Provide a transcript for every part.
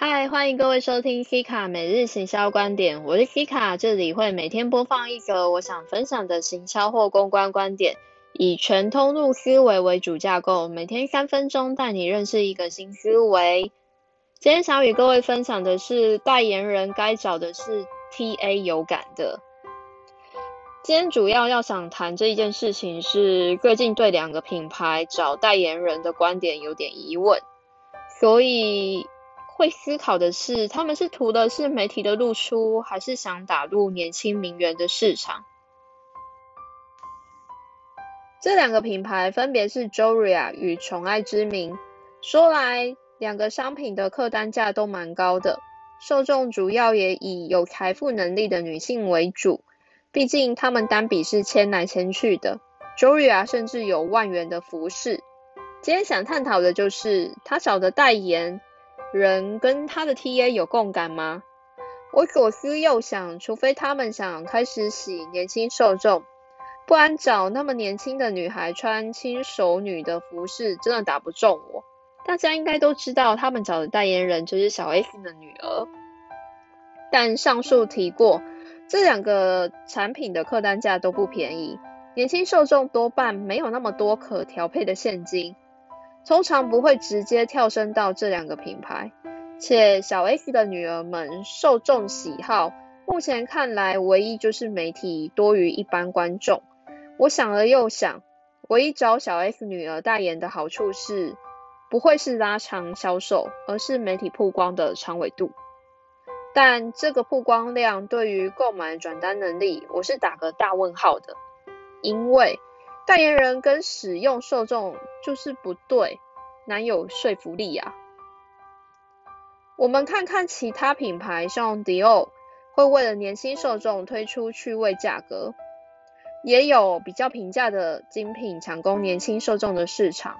嗨，欢迎各位收听 Kika 每日行销观点，我是 Kika，这里会每天播放一个我想分享的行销或公关观点，以全通路思维为主架构，每天三分钟带你认识一个新思维。今天想与各位分享的是，代言人该找的是 TA 有感的。今天主要要想谈这一件事情是，最近对两个品牌找代言人的观点有点疑问，所以会思考的是，他们是图的是媒体的露出，还是想打入年轻名媛的市场？这两个品牌分别是 Joria 与宠爱之名。说来，两个商品的客单价都蛮高的，受众主要也以有财富能力的女性为主。毕竟他们单笔是签来签去的，Joria 甚至有万元的服饰。今天想探讨的就是他找的代言人跟他的 TA 有共感吗？我左思右想，除非他们想开始洗年轻受众，不然找那么年轻的女孩穿轻熟女的服饰，真的打不中我。大家应该都知道，他们找的代言人就是小 S 的女儿。但上述提过。这两个产品的客单价都不便宜，年轻受众多半没有那么多可调配的现金，通常不会直接跳升到这两个品牌。且小 S 的女儿们受众喜好，目前看来唯一就是媒体多于一般观众。我想了又想，唯一找小 S 女儿代言的好处是，不会是拉长销售，而是媒体曝光的长尾度。但这个曝光量对于购买转单能力，我是打个大问号的，因为代言人跟使用受众就是不对，难有说服力啊。我们看看其他品牌，像迪奥会为了年轻受众推出趣味价格，也有比较平价的精品抢攻年轻受众的市场。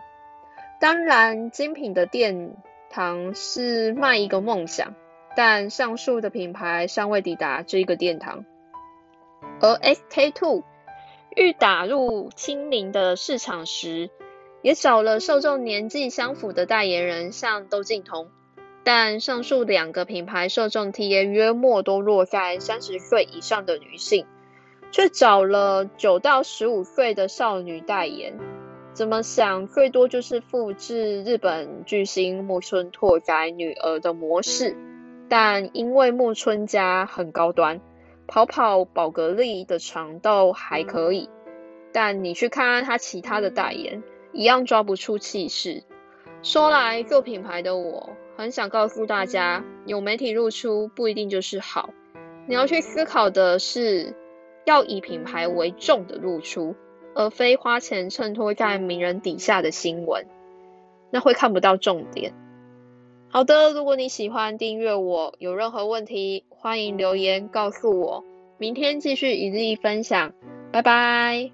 当然，精品的殿堂是卖一个梦想。但上述的品牌尚未抵达这一个殿堂，而 SK two 欲打入亲临的市场时，也找了受众年纪相符的代言人，像窦靖童。但上述两个品牌受众 TA 约莫都落在三十岁以上的女性，却找了九到十五岁的少女代言。怎么想，最多就是复制日本巨星木村拓哉女儿的模式。但因为木村家很高端，跑跑宝格丽的肠道还可以，但你去看看他其他的代言，一样抓不出气势。说来做品牌的我，很想告诉大家，有媒体露出不一定就是好，你要去思考的是，要以品牌为重的露出，而非花钱衬托在名人底下的新闻，那会看不到重点。好的，如果你喜欢订阅我，有任何问题欢迎留言告诉我。明天继续一日一分享，拜拜。